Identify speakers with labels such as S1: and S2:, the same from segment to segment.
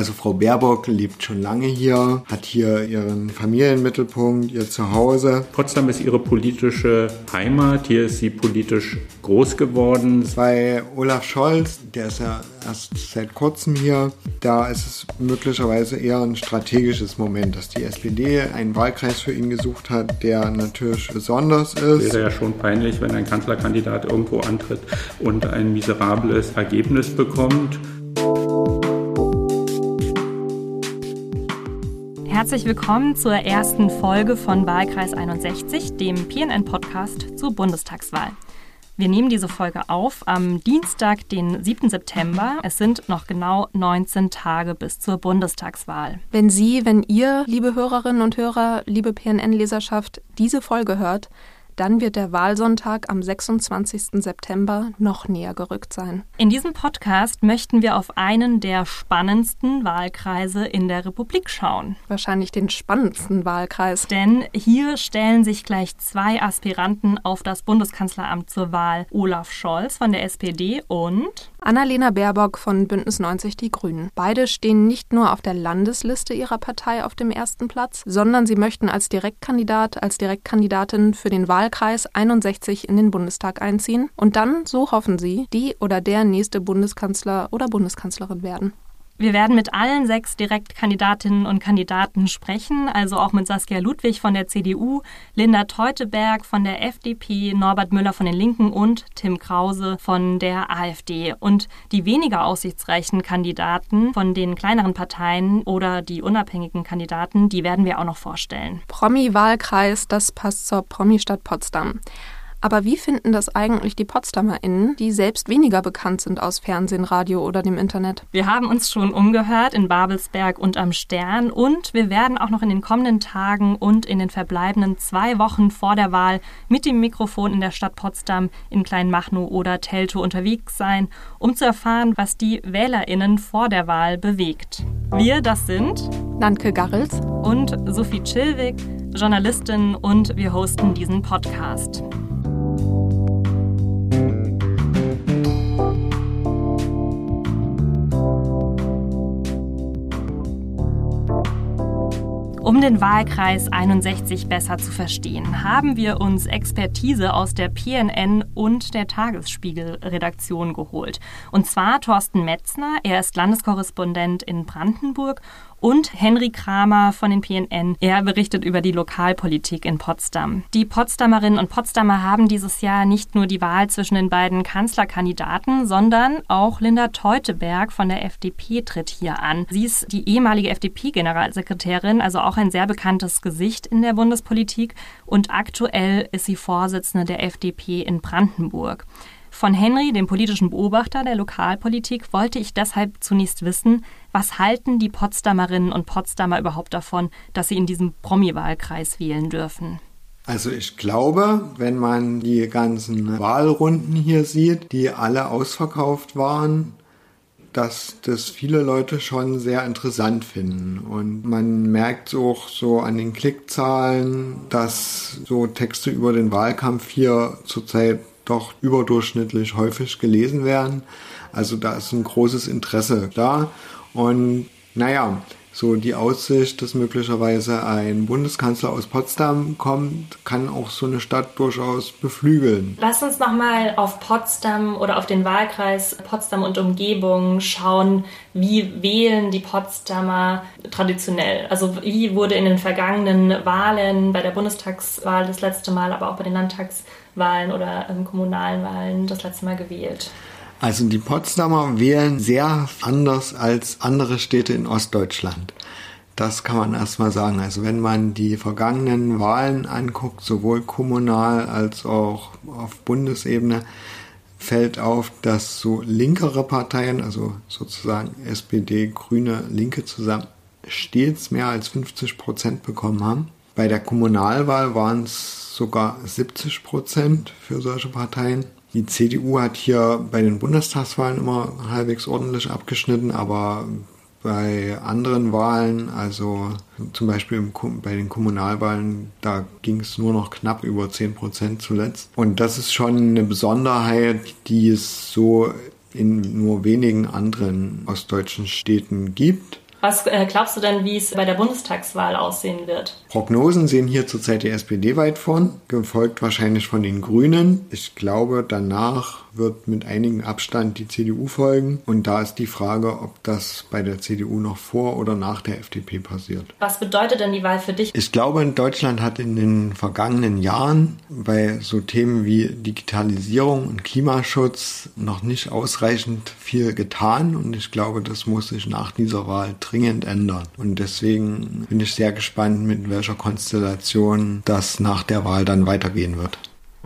S1: Also Frau Baerbock lebt schon lange hier, hat hier ihren Familienmittelpunkt, ihr Zuhause.
S2: Potsdam ist ihre politische Heimat, hier ist sie politisch groß geworden.
S1: Bei Olaf Scholz, der ist ja erst seit kurzem hier, da ist es möglicherweise eher ein strategisches Moment, dass die SPD einen Wahlkreis für ihn gesucht hat, der natürlich besonders ist.
S2: Wäre ja schon peinlich, wenn ein Kanzlerkandidat irgendwo antritt und ein miserables Ergebnis bekommt.
S3: Herzlich willkommen zur ersten Folge von Wahlkreis 61, dem PNN-Podcast zur Bundestagswahl. Wir nehmen diese Folge auf am Dienstag, den 7. September. Es sind noch genau 19 Tage bis zur Bundestagswahl.
S4: Wenn Sie, wenn ihr, liebe Hörerinnen und Hörer, liebe PNN-Leserschaft, diese Folge hört, dann wird der Wahlsonntag am 26. September noch näher gerückt sein.
S3: In diesem Podcast möchten wir auf einen der spannendsten Wahlkreise in der Republik schauen.
S4: Wahrscheinlich den spannendsten Wahlkreis.
S3: Denn hier stellen sich gleich zwei Aspiranten auf das Bundeskanzleramt zur Wahl. Olaf Scholz von der SPD und
S4: Annalena Baerbock von Bündnis 90 Die Grünen. Beide stehen nicht nur auf der Landesliste ihrer Partei auf dem ersten Platz, sondern sie möchten als Direktkandidat, als Direktkandidatin für den Wahlkreis Wahlkreis 61 in den Bundestag einziehen und dann, so hoffen sie, die oder der nächste Bundeskanzler oder Bundeskanzlerin werden.
S3: Wir werden mit allen sechs Direktkandidatinnen und Kandidaten sprechen, also auch mit Saskia Ludwig von der CDU, Linda Teuteberg von der FDP, Norbert Müller von den Linken und Tim Krause von der AfD. Und die weniger aussichtsreichen Kandidaten von den kleineren Parteien oder die unabhängigen Kandidaten, die werden wir auch noch vorstellen.
S4: Promi-Wahlkreis, das passt zur Promi-Stadt Potsdam. Aber wie finden das eigentlich die PotsdamerInnen, die selbst weniger bekannt sind aus Fernsehen, Radio oder dem Internet?
S3: Wir haben uns schon umgehört in Babelsberg und am Stern und wir werden auch noch in den kommenden Tagen und in den verbleibenden zwei Wochen vor der Wahl mit dem Mikrofon in der Stadt Potsdam in Kleinmachnow oder Teltow unterwegs sein, um zu erfahren, was die WählerInnen vor der Wahl bewegt. Wir, das sind
S4: Nanke Garrels
S3: und Sophie Chilwig, Journalistin und wir hosten diesen Podcast. Um den Wahlkreis 61 besser zu verstehen, haben wir uns Expertise aus der PNN und der Tagesspiegel-Redaktion geholt. Und zwar Thorsten Metzner, er ist Landeskorrespondent in Brandenburg und Henry Kramer von den PNN. Er berichtet über die Lokalpolitik in Potsdam. Die Potsdamerinnen und Potsdamer haben dieses Jahr nicht nur die Wahl zwischen den beiden Kanzlerkandidaten, sondern auch Linda Teuteberg von der FDP tritt hier an. Sie ist die ehemalige FDP-Generalsekretärin, also auch ein sehr bekanntes Gesicht in der Bundespolitik und aktuell ist sie Vorsitzende der FDP in Brandenburg. Von Henry, dem politischen Beobachter der Lokalpolitik, wollte ich deshalb zunächst wissen, was halten die Potsdamerinnen und Potsdamer überhaupt davon, dass sie in diesem Promi-Wahlkreis wählen dürfen?
S1: Also ich glaube, wenn man die ganzen Wahlrunden hier sieht, die alle ausverkauft waren, dass das viele Leute schon sehr interessant finden. Und man merkt auch so an den Klickzahlen, dass so Texte über den Wahlkampf hier zurzeit doch überdurchschnittlich häufig gelesen werden. Also da ist ein großes Interesse da. Und naja, so die Aussicht, dass möglicherweise ein Bundeskanzler aus Potsdam kommt, kann auch so eine Stadt durchaus beflügeln.
S3: Lass uns nochmal auf Potsdam oder auf den Wahlkreis Potsdam und Umgebung schauen. Wie wählen die Potsdamer traditionell? Also wie wurde in den vergangenen Wahlen, bei der Bundestagswahl das letzte Mal, aber auch bei den Landtagswahlen oder ähm, kommunalen Wahlen das letzte Mal gewählt?
S1: Also die Potsdamer wählen sehr anders als andere Städte in Ostdeutschland. Das kann man erstmal sagen. Also wenn man die vergangenen Wahlen anguckt, sowohl kommunal als auch auf Bundesebene, fällt auf, dass so linkere Parteien, also sozusagen SPD, Grüne, Linke zusammen, stets mehr als 50 Prozent bekommen haben. Bei der Kommunalwahl waren es sogar 70 Prozent für solche Parteien. Die CDU hat hier bei den Bundestagswahlen immer halbwegs ordentlich abgeschnitten, aber bei anderen Wahlen, also zum Beispiel bei den Kommunalwahlen, da ging es nur noch knapp über 10 Prozent zuletzt. Und das ist schon eine Besonderheit, die es so in nur wenigen anderen ostdeutschen Städten gibt.
S3: Was äh, glaubst du denn, wie es bei der Bundestagswahl aussehen wird?
S1: Prognosen sehen hier zurzeit die SPD weit vorn, gefolgt wahrscheinlich von den Grünen. Ich glaube, danach wird mit einigem Abstand die CDU folgen. Und da ist die Frage, ob das bei der CDU noch vor oder nach der FDP passiert.
S3: Was bedeutet denn die Wahl für dich?
S1: Ich glaube, Deutschland hat in den vergangenen Jahren bei so Themen wie Digitalisierung und Klimaschutz noch nicht ausreichend viel getan. Und ich glaube, das muss sich nach dieser Wahl dringend ändern. Und deswegen bin ich sehr gespannt, mit welcher Konstellation das nach der Wahl dann weitergehen wird.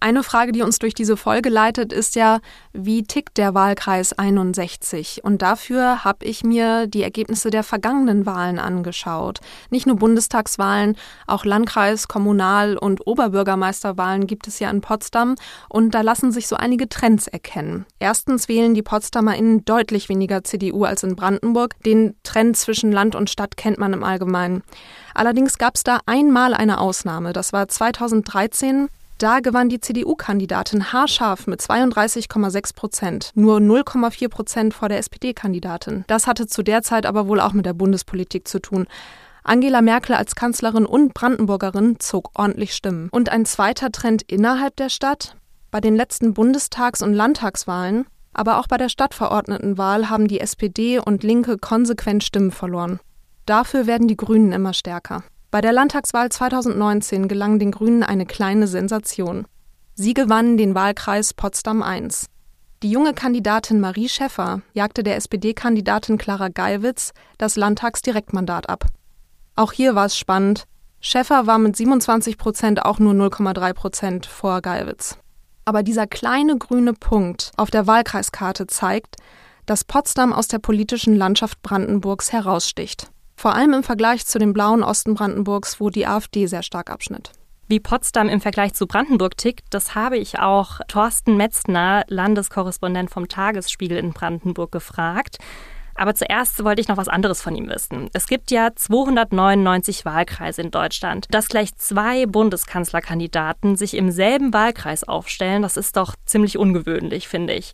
S4: Eine Frage, die uns durch diese Folge leitet, ist ja, wie tickt der Wahlkreis 61? Und dafür habe ich mir die Ergebnisse der vergangenen Wahlen angeschaut. Nicht nur Bundestagswahlen, auch Landkreis-, Kommunal- und Oberbürgermeisterwahlen gibt es ja in Potsdam. Und da lassen sich so einige Trends erkennen. Erstens wählen die PotsdamerInnen deutlich weniger CDU als in Brandenburg. Den Trend zwischen Land und Stadt kennt man im Allgemeinen. Allerdings gab es da einmal eine Ausnahme. Das war 2013. Da gewann die CDU-Kandidatin haarscharf mit 32,6 Prozent, nur 0,4 Prozent vor der SPD-Kandidatin. Das hatte zu der Zeit aber wohl auch mit der Bundespolitik zu tun. Angela Merkel als Kanzlerin und Brandenburgerin zog ordentlich Stimmen. Und ein zweiter Trend innerhalb der Stadt? Bei den letzten Bundestags- und Landtagswahlen, aber auch bei der Stadtverordnetenwahl haben die SPD und Linke konsequent Stimmen verloren. Dafür werden die Grünen immer stärker. Bei der Landtagswahl 2019 gelang den Grünen eine kleine Sensation. Sie gewannen den Wahlkreis Potsdam I. Die junge Kandidatin Marie Schäffer jagte der SPD-Kandidatin Clara Geiwitz das Landtagsdirektmandat ab. Auch hier war es spannend. Schäffer war mit 27 Prozent auch nur 0,3 Prozent vor Geiwitz. Aber dieser kleine grüne Punkt auf der Wahlkreiskarte zeigt, dass Potsdam aus der politischen Landschaft Brandenburgs heraussticht. Vor allem im Vergleich zu dem blauen Osten Brandenburgs, wo die AfD sehr stark abschnitt.
S3: Wie Potsdam im Vergleich zu Brandenburg tickt, das habe ich auch Thorsten Metzner, Landeskorrespondent vom Tagesspiegel in Brandenburg, gefragt. Aber zuerst wollte ich noch was anderes von ihm wissen. Es gibt ja 299 Wahlkreise in Deutschland. Dass gleich zwei Bundeskanzlerkandidaten sich im selben Wahlkreis aufstellen, das ist doch ziemlich ungewöhnlich, finde ich.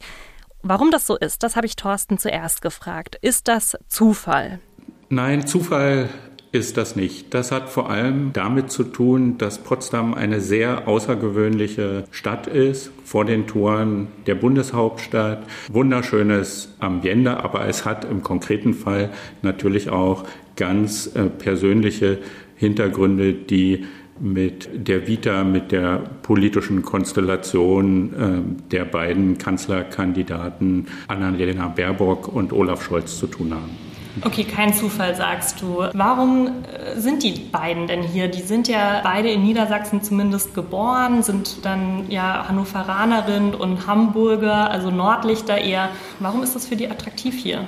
S3: Warum das so ist, das habe ich Thorsten zuerst gefragt. Ist das Zufall?
S2: Nein, Zufall ist das nicht. Das hat vor allem damit zu tun, dass Potsdam eine sehr außergewöhnliche Stadt ist, vor den Toren der Bundeshauptstadt. Wunderschönes Ambiente, aber es hat im konkreten Fall natürlich auch ganz äh, persönliche Hintergründe, die mit der Vita, mit der politischen Konstellation äh, der beiden Kanzlerkandidaten Annalena Baerbock und Olaf Scholz zu tun haben.
S3: Okay, kein Zufall, sagst du. Warum äh, sind die beiden denn hier? Die sind ja beide in Niedersachsen zumindest geboren, sind dann ja Hannoveranerin und Hamburger, also Nordlichter eher. Warum ist das für die attraktiv hier?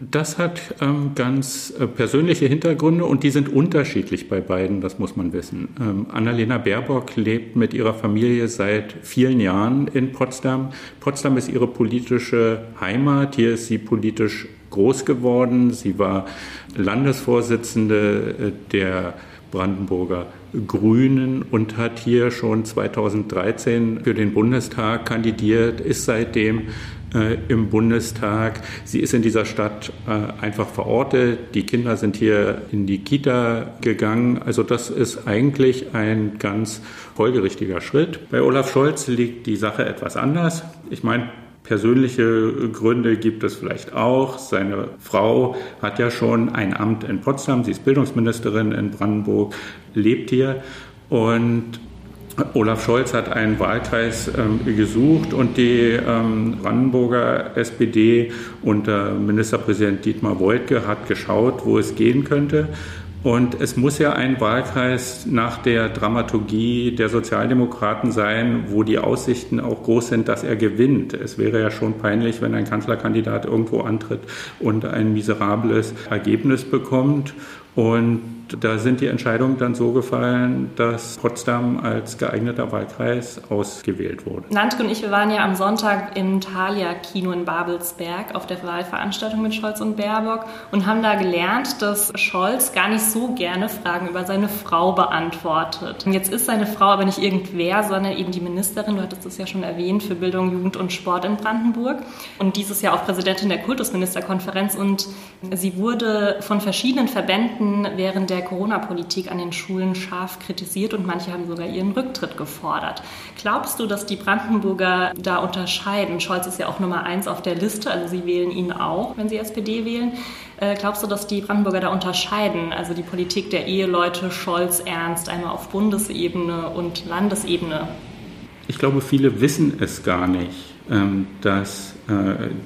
S2: Das hat ähm, ganz äh, persönliche Hintergründe und die sind unterschiedlich bei beiden, das muss man wissen. Ähm, Annalena Baerbock lebt mit ihrer Familie seit vielen Jahren in Potsdam. Potsdam ist ihre politische Heimat, hier ist sie politisch groß geworden. Sie war Landesvorsitzende äh, der Brandenburger Grünen und hat hier schon 2013 für den Bundestag kandidiert, ist seitdem äh, im Bundestag. Sie ist in dieser Stadt äh, einfach verortet. Die Kinder sind hier in die Kita gegangen. Also das ist eigentlich ein ganz folgerichtiger Schritt. Bei Olaf Scholz liegt die Sache etwas anders. Ich meine, Persönliche Gründe gibt es vielleicht auch. Seine Frau hat ja schon ein Amt in Potsdam. Sie ist Bildungsministerin in Brandenburg, lebt hier. Und Olaf Scholz hat einen Wahlkreis ähm, gesucht und die ähm, Brandenburger SPD unter Ministerpräsident Dietmar Woidke hat geschaut, wo es gehen könnte. Und es muss ja ein Wahlkreis nach der Dramaturgie der Sozialdemokraten sein, wo die Aussichten auch groß sind, dass er gewinnt. Es wäre ja schon peinlich, wenn ein Kanzlerkandidat irgendwo antritt und ein miserables Ergebnis bekommt. Und da sind die Entscheidungen dann so gefallen, dass Potsdam als geeigneter Wahlkreis ausgewählt wurde.
S3: Nantke und ich, wir waren ja am Sonntag im Thalia-Kino in Babelsberg auf der Wahlveranstaltung mit Scholz und Baerbock und haben da gelernt, dass Scholz gar nicht so gerne Fragen über seine Frau beantwortet. Jetzt ist seine Frau aber nicht irgendwer, sondern eben die Ministerin, du hattest es ja schon erwähnt, für Bildung, Jugend und Sport in Brandenburg und dieses Jahr auch Präsidentin der Kultusministerkonferenz und sie wurde von verschiedenen Verbänden während der Corona-Politik an den Schulen scharf kritisiert und manche haben sogar ihren Rücktritt gefordert. Glaubst du, dass die Brandenburger da unterscheiden? Scholz ist ja auch Nummer eins auf der Liste, also sie wählen ihn auch, wenn sie SPD wählen. Äh, glaubst du, dass die Brandenburger da unterscheiden? Also die Politik der Eheleute Scholz, Ernst, einmal auf Bundesebene und Landesebene?
S2: Ich glaube, viele wissen es gar nicht. Ähm, dass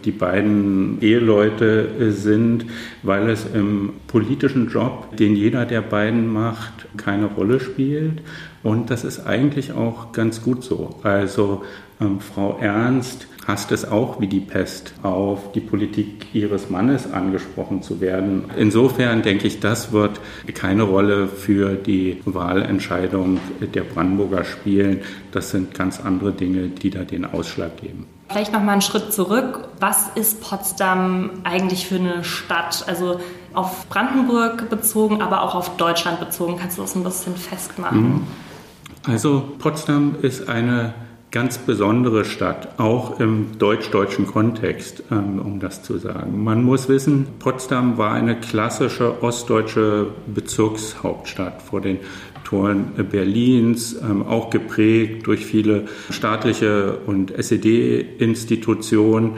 S2: die beiden Eheleute äh, sind, weil es im politischen Job, den jeder der beiden macht, keine Rolle spielt. Und das ist eigentlich auch ganz gut so. Also ähm, Frau Ernst hasst es auch wie die Pest, auf die Politik ihres Mannes angesprochen zu werden. Insofern denke ich, das wird keine Rolle für die Wahlentscheidung der Brandenburger spielen. Das sind ganz andere Dinge, die da den Ausschlag geben.
S3: Vielleicht noch mal einen Schritt zurück. Was ist Potsdam eigentlich für eine Stadt? Also auf Brandenburg bezogen, aber auch auf Deutschland bezogen. Kannst du das ein bisschen festmachen? Mhm.
S2: Also Potsdam ist eine ganz besondere Stadt, auch im deutsch-deutschen Kontext, ähm, um das zu sagen. Man muss wissen, Potsdam war eine klassische ostdeutsche Bezirkshauptstadt vor den Toren Berlins, ähm, auch geprägt durch viele staatliche und SED-Institutionen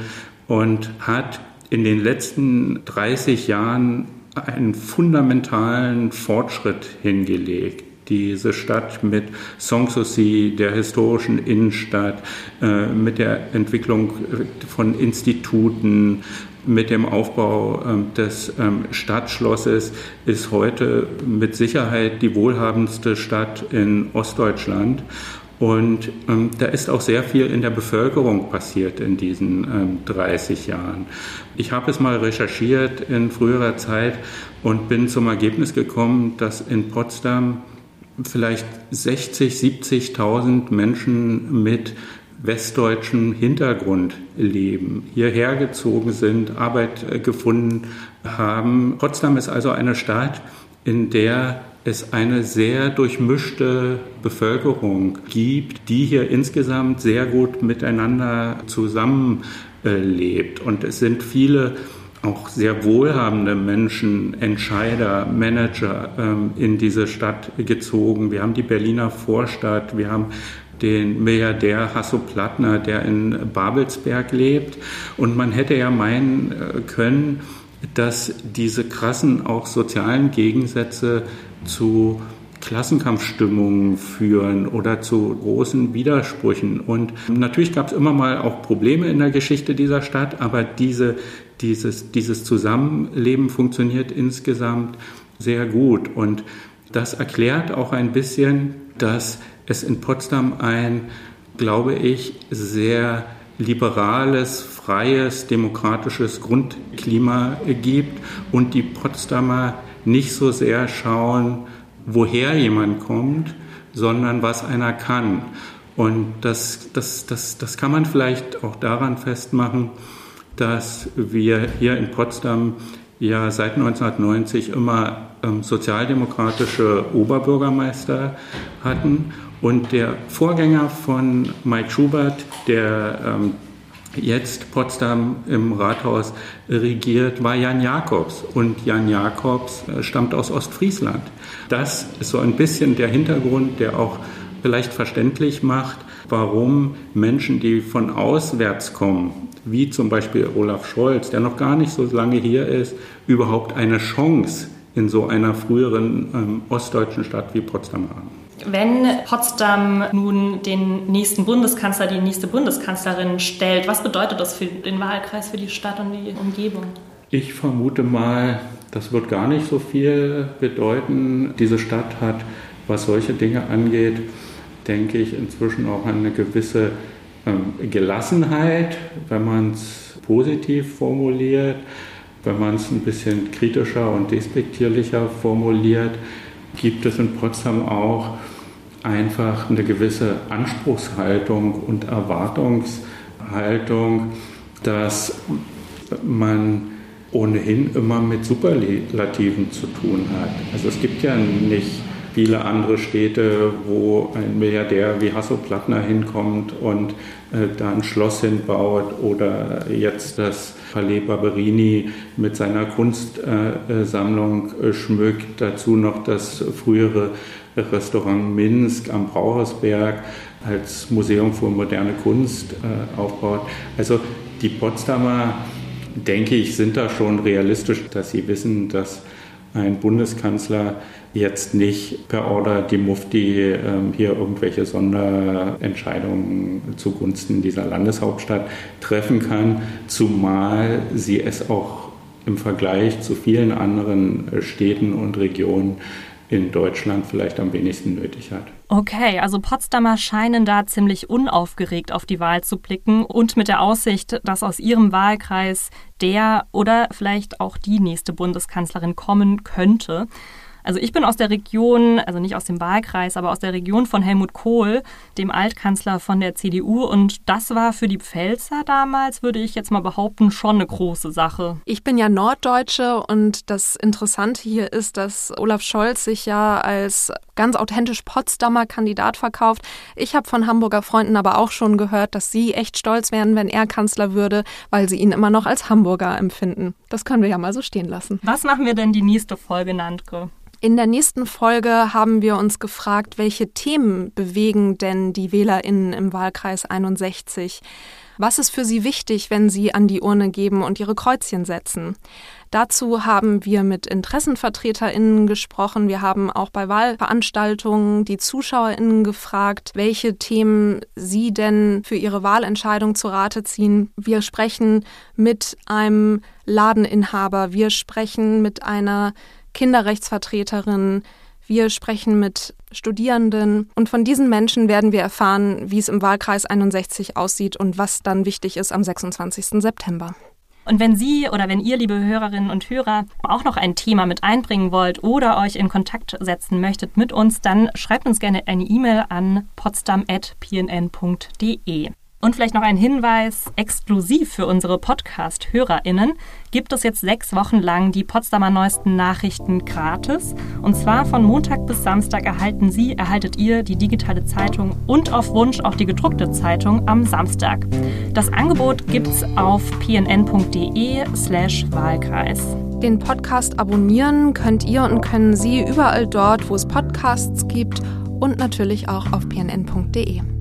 S2: und hat in den letzten 30 Jahren einen fundamentalen Fortschritt hingelegt diese Stadt mit Sanssouci, der historischen Innenstadt, äh, mit der Entwicklung von Instituten, mit dem Aufbau ähm, des ähm, Stadtschlosses ist heute mit Sicherheit die wohlhabendste Stadt in Ostdeutschland. Und ähm, da ist auch sehr viel in der Bevölkerung passiert in diesen ähm, 30 Jahren. Ich habe es mal recherchiert in früherer Zeit und bin zum Ergebnis gekommen, dass in Potsdam vielleicht 60, 70.000 Menschen mit westdeutschem Hintergrund leben, hierher gezogen sind, Arbeit äh, gefunden haben. Potsdam ist also eine Stadt, in der es eine sehr durchmischte Bevölkerung gibt, die hier insgesamt sehr gut miteinander zusammenlebt. Und es sind viele auch sehr wohlhabende Menschen, Entscheider, Manager ähm, in diese Stadt gezogen. Wir haben die Berliner Vorstadt, wir haben den Milliardär Hasso Plattner, der in Babelsberg lebt. Und man hätte ja meinen äh, können, dass diese krassen auch sozialen Gegensätze zu Klassenkampfstimmungen führen oder zu großen Widersprüchen. Und natürlich gab es immer mal auch Probleme in der Geschichte dieser Stadt, aber diese dieses, dieses Zusammenleben funktioniert insgesamt sehr gut. Und das erklärt auch ein bisschen, dass es in Potsdam ein, glaube ich, sehr liberales, freies, demokratisches Grundklima gibt und die Potsdamer nicht so sehr schauen, woher jemand kommt, sondern was einer kann. Und das, das, das, das kann man vielleicht auch daran festmachen, dass wir hier in Potsdam ja seit 1990 immer ähm, sozialdemokratische Oberbürgermeister hatten. Und der Vorgänger von Mike Schubert, der ähm, jetzt Potsdam im Rathaus regiert, war Jan Jakobs. Und Jan Jakobs äh, stammt aus Ostfriesland. Das ist so ein bisschen der Hintergrund, der auch vielleicht verständlich macht, warum Menschen, die von auswärts kommen, wie zum Beispiel Olaf Scholz, der noch gar nicht so lange hier ist, überhaupt eine Chance in so einer früheren ähm, ostdeutschen Stadt wie Potsdam haben.
S3: Wenn Potsdam nun den nächsten Bundeskanzler, die nächste Bundeskanzlerin stellt, was bedeutet das für den Wahlkreis, für die Stadt und die Umgebung?
S2: Ich vermute mal, das wird gar nicht so viel bedeuten. Diese Stadt hat, was solche Dinge angeht, denke ich, inzwischen auch eine gewisse ähm, Gelassenheit, wenn man es positiv formuliert. wenn man es ein bisschen kritischer und despektierlicher formuliert, gibt es in Potsdam auch einfach eine gewisse Anspruchshaltung und Erwartungshaltung, dass man ohnehin immer mit Superlativen zu tun hat. Also es gibt ja nicht viele andere Städte, wo ein Milliardär wie Hasso Plattner hinkommt und äh, da ein Schloss hinbaut oder jetzt das Palais Barberini mit seiner Kunstsammlung äh, schmückt, dazu noch das frühere Restaurant Minsk am Brauhausberg als Museum für moderne Kunst äh, aufbaut. Also die Potsdamer, denke ich, sind da schon realistisch, dass sie wissen, dass ein Bundeskanzler jetzt nicht per Order die Mufti ähm, hier irgendwelche Sonderentscheidungen zugunsten dieser Landeshauptstadt treffen kann, zumal sie es auch im Vergleich zu vielen anderen Städten und Regionen in Deutschland vielleicht am wenigsten nötig hat.
S3: Okay, also Potsdamer scheinen da ziemlich unaufgeregt auf die Wahl zu blicken und mit der Aussicht, dass aus ihrem Wahlkreis der oder vielleicht auch die nächste Bundeskanzlerin kommen könnte. Also ich bin aus der Region, also nicht aus dem Wahlkreis, aber aus der Region von Helmut Kohl, dem Altkanzler von der CDU. Und das war für die Pfälzer damals, würde ich jetzt mal behaupten, schon eine große Sache.
S4: Ich bin ja Norddeutsche und das Interessante hier ist, dass Olaf Scholz sich ja als ganz authentisch Potsdamer Kandidat verkauft. Ich habe von Hamburger Freunden aber auch schon gehört, dass sie echt stolz wären, wenn er Kanzler würde, weil sie ihn immer noch als Hamburger empfinden. Das können wir ja mal so stehen lassen.
S3: Was machen wir denn die nächste Folge, Nandke?
S4: In der nächsten Folge haben wir uns gefragt, welche Themen bewegen denn die WählerInnen im Wahlkreis 61? Was ist für sie wichtig, wenn sie an die Urne geben und ihre Kreuzchen setzen? Dazu haben wir mit InteressenvertreterInnen gesprochen. Wir haben auch bei Wahlveranstaltungen die ZuschauerInnen gefragt, welche Themen sie denn für ihre Wahlentscheidung zu Rate ziehen. Wir sprechen mit einem Ladeninhaber. Wir sprechen mit einer Kinderrechtsvertreterinnen, wir sprechen mit Studierenden und von diesen Menschen werden wir erfahren, wie es im Wahlkreis 61 aussieht und was dann wichtig ist am 26. September.
S3: Und wenn Sie oder wenn ihr, liebe Hörerinnen und Hörer, auch noch ein Thema mit einbringen wollt oder euch in Kontakt setzen möchtet mit uns, dann schreibt uns gerne eine E-Mail an potsdam.pnn.de. Und vielleicht noch ein Hinweis, exklusiv für unsere Podcast-HörerInnen gibt es jetzt sechs Wochen lang die Potsdamer neuesten Nachrichten gratis. Und zwar von Montag bis Samstag erhalten Sie, erhaltet ihr die digitale Zeitung und auf Wunsch auch die gedruckte Zeitung am Samstag. Das Angebot gibt's auf pnn.de slash Wahlkreis.
S4: Den Podcast abonnieren könnt ihr und können Sie überall dort, wo es Podcasts gibt und natürlich auch auf pnn.de.